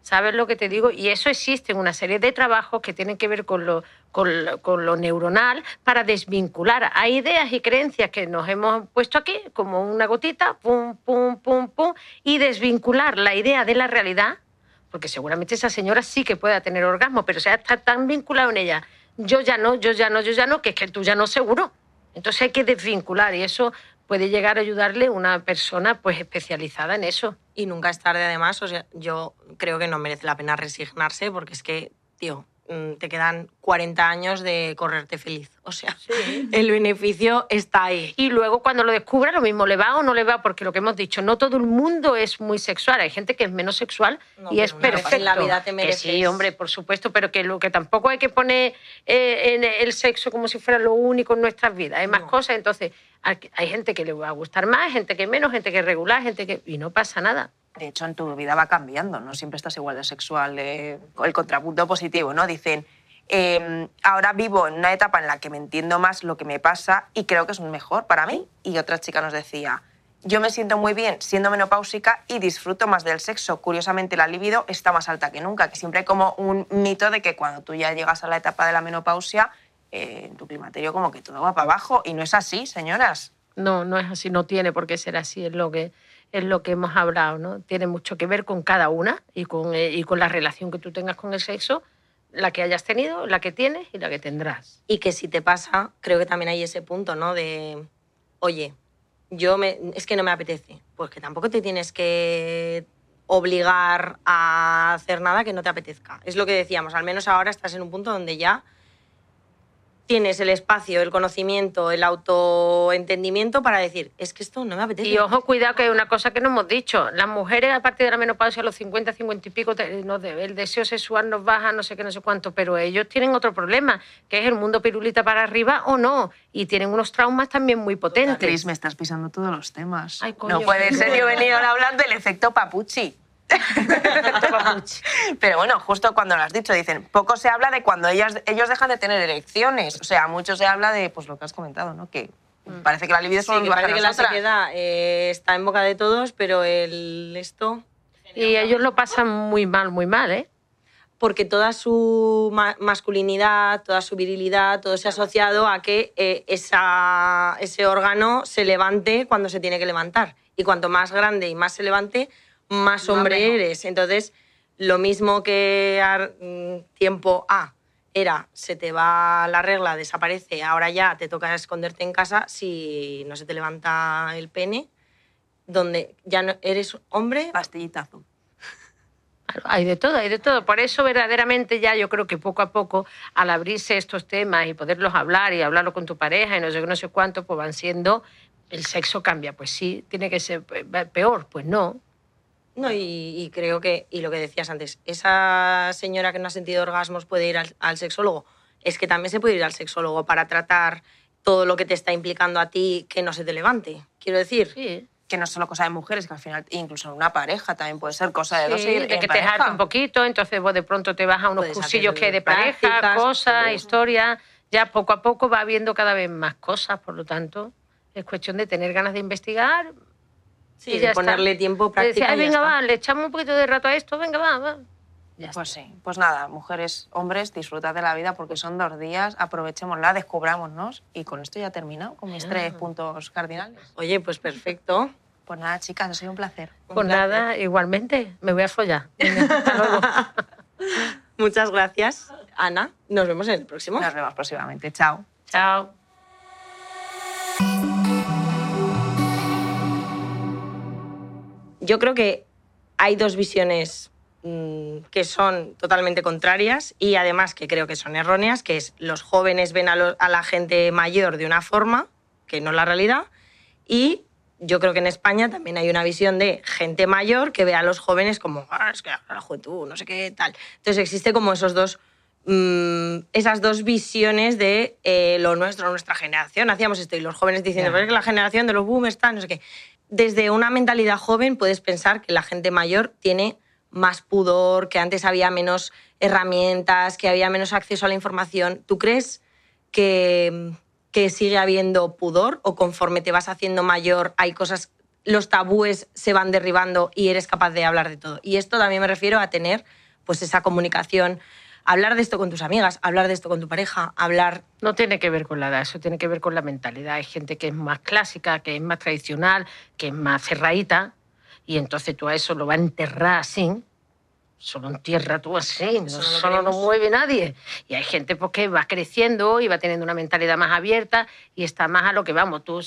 ¿Sabes lo que te digo? Y eso existe en una serie de trabajos que tienen que ver con lo, con, lo, neuronal para desvincular a ideas y creencias que nos hemos puesto aquí, como una gotita, pum, pum, pum, pum, y desvincular la idea de la realidad, porque seguramente esa señora sí que pueda tener orgasmo, pero sea, está tan vinculado en ella, yo ya no, yo ya no, yo ya no, que es que tú ya no seguro. Entonces hay que desvincular y eso puede llegar a ayudarle una persona pues especializada en eso. Y nunca es tarde además, o sea, yo creo que no merece la pena resignarse porque es que, tío, Mm, te quedan 40 años de correrte feliz. O sea, el beneficio está ahí. Y luego cuando lo descubra, lo mismo le va o no le va, porque lo que hemos dicho, no todo el mundo es muy sexual. Hay gente que es menos sexual y es perfecto. En la vida te mereces. sí, hombre, por supuesto, pero que lo que tampoco hay que poner eh, en el sexo como si fuera lo único en nuestras vidas. Hay más cosas, entonces hay gente que le va a gustar más, gente que menos, gente que es regular, gente que... Y no pasa nada de hecho, en tu vida va cambiando, no siempre estás igual de sexual. Eh, el contrapunto positivo, ¿no? Dicen, em, ahora vivo en una etapa en la que me entiendo más lo que me pasa y creo que es mejor para mí. Y otra chica nos decía, yo me siento muy bien siendo menopáusica y disfruto más del sexo. Curiosamente, la libido está más alta que nunca, que siempre hay como un mito de que cuando tú ya llegas a la etapa de la menopausia, eh, en tu climaterio como que todo va para abajo. Y no es así, señoras. No, no es así, no tiene por qué ser así, es lo que es lo que hemos hablado, ¿no? Tiene mucho que ver con cada una y con, eh, y con la relación que tú tengas con el sexo, la que hayas tenido, la que tienes y la que tendrás. Y que si te pasa, creo que también hay ese punto, ¿no? De, oye, yo me, es que no me apetece. Pues que tampoco te tienes que obligar a hacer nada que no te apetezca. Es lo que decíamos, al menos ahora estás en un punto donde ya tienes el espacio, el conocimiento, el autoentendimiento para decir, es que esto no me apetece. Y ojo, cuidado, que hay una cosa que no hemos dicho. Las mujeres, a partir de la menopausia, a los 50, 50 y pico, te- no, de- el deseo sexual nos baja, no sé qué, no sé cuánto, pero ellos tienen otro problema, que es el mundo pirulita para arriba o no. Y tienen unos traumas también muy potentes. Cris, me estás pisando todos los temas. Ay, coño. no puede ser que he venido a hablar del efecto papuchi. Pero bueno, justo cuando lo has dicho, dicen, poco se habla de cuando ellas, ellos dejan de tener erecciones. O sea, mucho se habla de pues lo que has comentado, ¿no? Que parece que la libido Sí, solo que parece a que la sequedad eh, está en boca de todos, pero el esto... Y ellos lo pasan muy mal, muy mal, ¿eh? porque toda su ma- masculinidad, toda su virilidad, todo se ha asociado a que eh, esa- ese órgano se levante cuando se tiene que levantar. Y cuanto más grande y más se levante, más hombre mejor. eres. Entonces, lo mismo que ar- mm, tiempo A era se te va la regla, desaparece, ahora ya te toca esconderte en casa si no se te levanta el pene, donde ya no eres hombre, Pastillita azul. Hay de todo, hay de todo. Por eso verdaderamente ya yo creo que poco a poco, al abrirse estos temas y poderlos hablar y hablarlo con tu pareja y no sé, qué, no sé cuánto, pues van siendo, el sexo cambia. Pues sí, tiene que ser pe- peor, pues no. No, y, y creo que, y lo que decías antes, esa señora que no ha sentido orgasmos puede ir al, al sexólogo. Es que también se puede ir al sexólogo para tratar todo lo que te está implicando a ti que no se te levante. Quiero decir, Sí. Que no es solo cosa de mujeres, que al final, incluso en una pareja también puede ser cosa de dos Sí, de que te jarte un poquito, entonces vos de pronto te vas a unos Puedes cursillos que hay de pareja, cosas, historias. Ya poco a poco va habiendo cada vez más cosas, por lo tanto, es cuestión de tener ganas de investigar. Sí, y está. ponerle tiempo De decir, práctica. "Ay, y ya venga, está. va, le echamos un poquito de rato a esto, venga, va, va. Ya Pues sí, pues nada, mujeres, hombres, disfrutad de la vida porque son dos días, aprovechémosla, descubrámonos y con esto ya he terminado con mis Ah. tres puntos cardinales. Oye, pues perfecto. Pues nada, chicas, ha sido un placer. Un Pues placer. nada, igualmente, me voy a follar. Venga, hasta luego. Muchas gracias, Ana. Nos vemos en el próximo. Nos vemos próximamente. Chao. Chao. Yo creo que hay dos visiones mm, que son totalmente contrarias y además que creo que son erróneas, que es los jóvenes ven a, lo- a la gente mayor de una forma, que no es la realidad, y yo creo que en España también hay una visión de gente mayor que ve a los jóvenes como, "Ah, es que la juventud, no sé qué tal. Entonces existe como esos dos, esas dos visiones de eh, lo nuestro, nuestra generación, hacíamos esto, y los jóvenes diciendo, que la generación de los boomers está, no sé qué. Desde una mentalidad joven puedes pensar que la gente mayor tiene más pudor, que antes había menos herramientas, que había menos acceso a la información. ¿Tú crees que, que sigue habiendo pudor o conforme te vas haciendo mayor hay cosas, los tabúes se van derribando y eres capaz de hablar de todo? Y esto también me refiero a tener pues esa comunicación, hablar de esto con tus amigas, hablar de esto con tu pareja, hablar... No tiene que ver con la edad, eso tiene que ver con la mentalidad. Hay gente que es más clásica, que es más tradicional, que es más cerradita, y entonces tú a eso lo vas a enterrar así. Solo entierra tú así, no, solo no mueve nadie. Y hay gente pues, que va creciendo y va teniendo una mentalidad más abierta y está más a lo que vamos. Tú,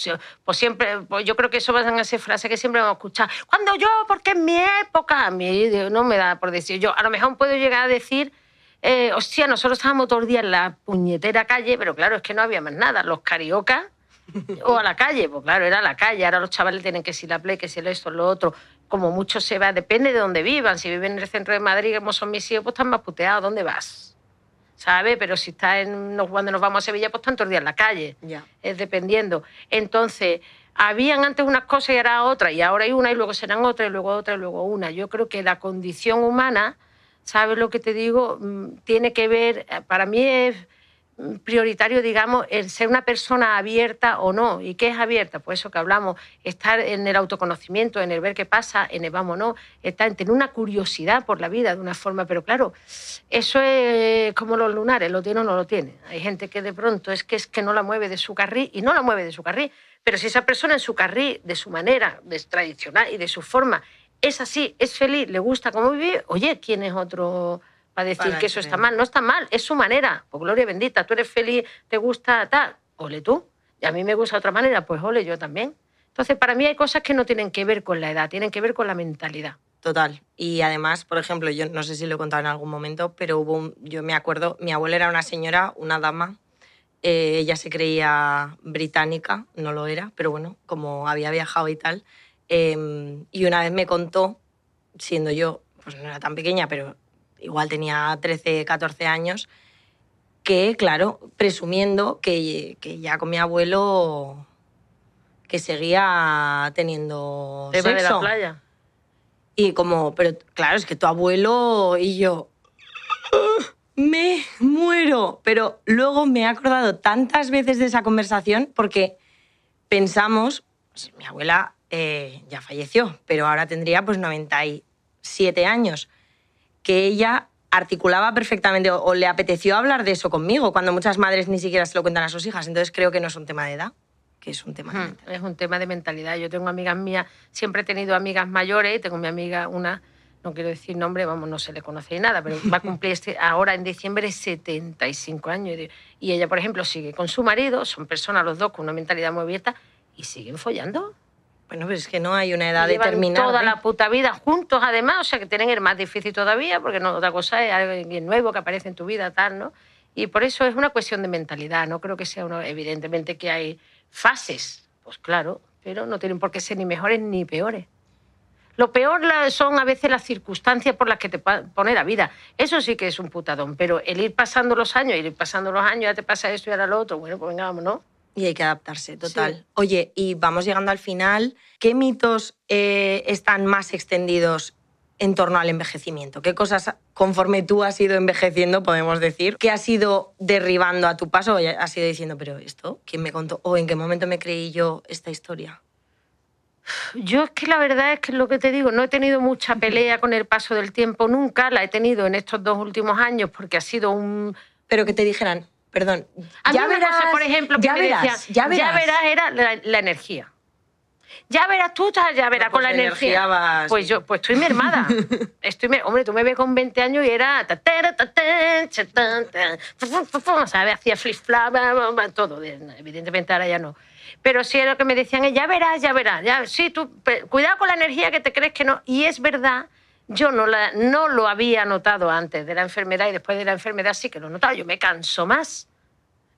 pues siempre, pues yo creo que eso van a ser frases que siempre vamos a escuchar. Cuando yo, porque en mi época, a mí no me da por decir yo. A lo mejor puedo llegar a decir eh, hostia, nosotros estábamos todo el día en la puñetera calle, pero claro, es que no había más nada. Los cariocas o a la calle, pues claro, era a la calle. Ahora los chavales tienen que si la play, que si lo esto, lo otro. Como mucho se va, depende de dónde vivan. Si viven en el centro de Madrid, como son mis hijos, pues están más puteados. ¿Dónde vas? ¿Sabes? Pero si está en, cuando nos vamos a Sevilla, pues los días en la calle Ya. es dependiendo. Entonces, habían antes unas cosas y ahora otras, y ahora hay una y luego serán otra y luego otra y luego una. Yo creo que la condición humana, ¿sabes lo que te digo? Mm, Tiene que ver, eh, para mí es mm, prioritario, digamos, el ser una persona abierta o no. ¿Y qué es abierta? Pues eso que hablamos, estar en el autoconocimiento, en el ver qué pasa, en el vamos no, estar en tener una curiosidad por la vida de una forma, pero claro, eso es como los lunares, lo tiene o no lo tiene. Hay gente que de pronto es que es que no la mueve de su carril y no la mueve de su carril, pero si esa persona en su carril, de su manera de tradicional y de su forma, es así, es feliz, le gusta cómo vive, oye, ¿quién es otro para decir Para que eso está mal? No está mal, es su manera. Pues gloria bendita, tú eres feliz, te gusta tal, ole tú. Y a mí me gusta de otra manera, pues ole yo también. Entonces, para mí hay cosas que no tienen que ver con la edad, tienen que ver con la mentalidad. Total. Y además, por ejemplo, yo no sé si lo he contado en algún momento, pero hubo un- yo me acuerdo, mi abuela era una señora, una dama, Eh, ella se creía británica, no lo era, pero bueno, como había viajado y tal. Eh, y una vez me contó, siendo yo, pues no era tan pequeña, pero igual tenía 13, 14 años, que, claro, presumiendo que, que ya con mi abuelo que seguía teniendo Tema de la sexo. playa. Y como, pero claro, es que tu abuelo y yo me muero. Pero luego me he acordado tantas veces de esa conversación porque pensamos, pues, mi abuela eh, ya falleció, pero ahora tendría pues 97 años, que ella articulaba perfectamente o, o le apeteció hablar de eso conmigo, cuando muchas madres ni siquiera se lo cuentan a sus hijas. Entonces creo que no es un tema de edad, que es un tema de Hmm, mentalidad. Es un tema de mentalidad. Yo tengo amigas mías, siempre he tenido amigas mayores, tengo mi amiga, una, no quiero decir nombre, vamos, no se le conoce ni nada, pero va a cumplir este- ahora en diciembre 75 años. Y ella, por ejemplo, sigue con su marido, son personas los dos con una mentalidad muy abierta, y siguen follando. Bueno, pero es que no hay una edad llevan determinada. toda ¿eh? la puta vida juntos, además, o sea, que tienen el más difícil todavía, porque no, otra cosa es alguien nuevo que aparece en tu vida, tal, ¿no? Y por eso es una cuestión de mentalidad, no creo que sea uno, evidentemente que hay fases, pues claro, pero no tienen por qué ser ni mejores ni peores. Lo peor son a veces las circunstancias por las que te pone la vida. Eso sí que es un putadón, pero el ir pasando los años, el ir pasando los años, ya te pasa esto y ahora lo otro, bueno, pues venga, vámonos. Y hay que adaptarse, total. Sí. Oye, y vamos llegando al final. ¿Qué mitos eh, están más extendidos en torno al envejecimiento? ¿Qué cosas, conforme tú has ido envejeciendo, podemos decir, que has ido derribando a tu paso? Has ido diciendo, pero esto, ¿quién me contó? ¿O en qué momento me creí yo esta historia? Yo es que la verdad es que lo que te digo, no he tenido mucha pelea con el paso del tiempo nunca, la he tenido en estos dos últimos años porque ha sido un... Pero que te dijeran, perdón, A mí ya una verás, cosa, por ejemplo, que ya me verás, decían, ya verás. era la, la energía. Ya verás tú, ya verás No, pues con la energía. energía vas- Pues yo, pues estoy mermada. estoy mer- Hombre, tú me ves con 20 años y era... ¿sabes? Hacía flip flap, todo. Evidentemente ahora ya no. Pero sí lo que me decían es, ya verás, ya verás. Ya, sí, tú, cuidado con la energía que te crees que no. Y es verdad, yo no, la, no lo había notado antes de la enfermedad y después de la enfermedad sí que lo he notado. Yo me canso más.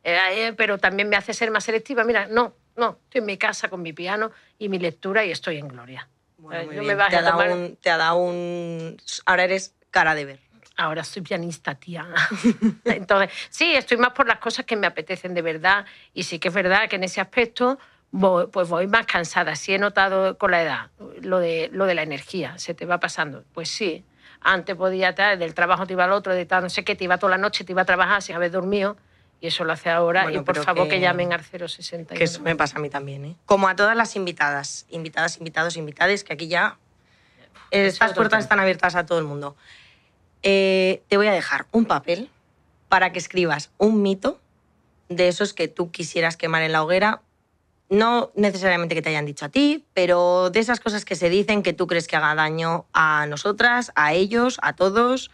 Eh, eh, pero también me hace ser más selectiva. Mira, no, no, estoy en mi casa con mi piano y mi lectura y estoy en gloria. Bueno, Eh, no me bien. vas te, ha dado un, te ha dado un... Ahora eres cara de ver. Ahora soy pianista, tía. Entonces, sí, estoy más por las cosas que me apetecen de verdad. Y sí que es verdad que en ese aspecto voy, pues voy más cansada. Sí he notado con la edad lo de, lo de la energía, se te va pasando. Pues sí, antes podía estar, del trabajo te iba al otro, de tal, no sé qué, te iba toda la noche, te iba a trabajar sin haber dormido. Y eso lo hace ahora. Bueno, y por favor que- que, llamen al 061. Que eso me pasa a mí también, ¿eh? Como a todas las invitadas, invitadas, invitados, invitades, que aquí ya Es estas puertas están abiertas a todo el mundo. Eh, te voy a dejar un papel para que escribas un mito de esos que tú quisieras quemar en la hoguera. No necesariamente que te hayan dicho a ti, pero de esas cosas que se dicen que tú crees que haga daño a nosotras, a ellos, a todos,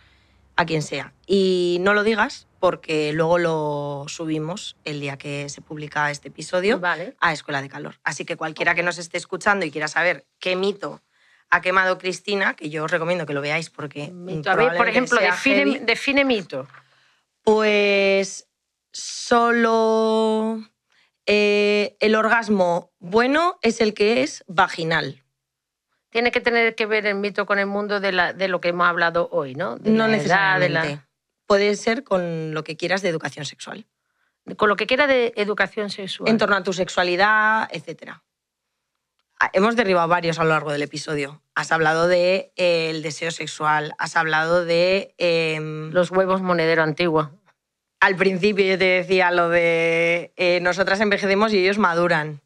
a quien sea. Y no lo digas porque luego lo subimos el día que se publica este episodio Vale. a Escuela de Calor. Así que cualquiera que nos esté escuchando y quiera saber qué mito ha quemado Cristina, que yo os recomiendo que lo veáis porque... Mito. A ver, por ejemplo, define mito. Pues solo eh, el orgasmo bueno es el que es vaginal. Tiene que tener que ver el mito con el mundo de, la, de lo que hemos hablado hoy, ¿no? De no la edad, de necesariamente. la- Puede ser con lo que quieras de educación sexual. con lo que quiera de educación sexual. En torno a tu sexualidad, etc. Hemos derribado varios a lo largo del episodio. Has hablado de eh, el deseo sexual, has hablado de... em, Los huevos monedero antiguo. Al principio yo te decía lo de eh, nosotras envejecemos y ellos maduran.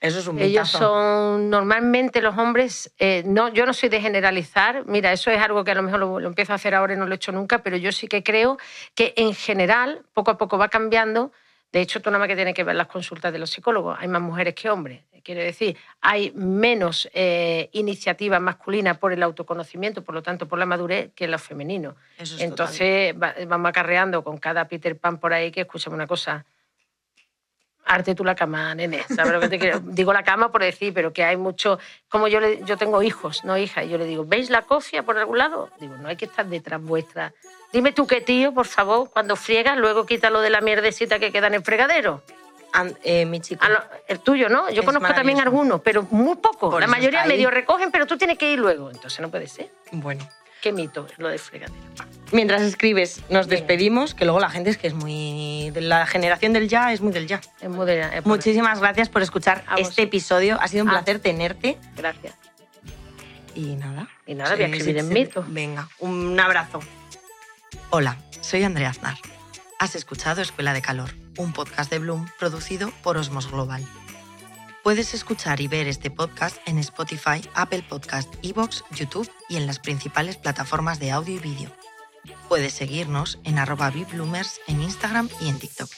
Eso es un Ellos mitazo. son normalmente los hombres. eh, no, yo no soy de generalizar. Mira, eso es algo que a lo mejor lo, lo empiezo a hacer ahora y no lo he hecho nunca, pero yo sí que creo que en general poco a poco va cambiando. De hecho, tú nada más que tienes que ver las consultas de los psicólogos. Hay más mujeres que hombres. Quiere decir, hay menos eh, iniciativa masculina por el autoconocimiento, por lo tanto, por la madurez, que en lo femenino. Eso es Entonces, va- vamos acarreando con cada Peter Pan por ahí que escuchamos una cosa. Arte tú la cama, nene. ¿Sabes lo que te quiero? Digo la cama por decir, pero que hay mucho. Como yo, le- yo tengo hijos, no hijas, y yo le digo, ¿veis la cofia por algún lado? Digo, no hay que estar detrás vuestra. Dime tú qué tío, por favor, cuando friegas, luego quítalo de la mierdecita que queda en el fregadero. Eh, mi chico. El tuyo, ¿no? Yo Es conozco también algunos, pero muy poco. Por la mayoría medio recogen, pero tú tienes que ir luego. Entonces no puede ser. Bueno. Qué mito lo del fregadero. Mientras escribes, nos despedimos, que luego la gente es que es muy... de La generación del ya es muy del ya. Es muy de- es por- Muchísimas gracias por escuchar A vos. este episodio. Ha sido un Ah. placer tenerte. Gracias. Y nada. Y nada, voy a escribir en mito. Venga, un abrazo. Hola, soy Andrea Aznar. Has escuchado Escuela de Calor, un podcast de Bloom producido por Osmos Global. Puedes escuchar y ver este podcast en Spotify, Apple Podcast, Evox, YouTube y en las principales plataformas de audio y vídeo. Puedes seguirnos en arroba en Instagram y en TikTok.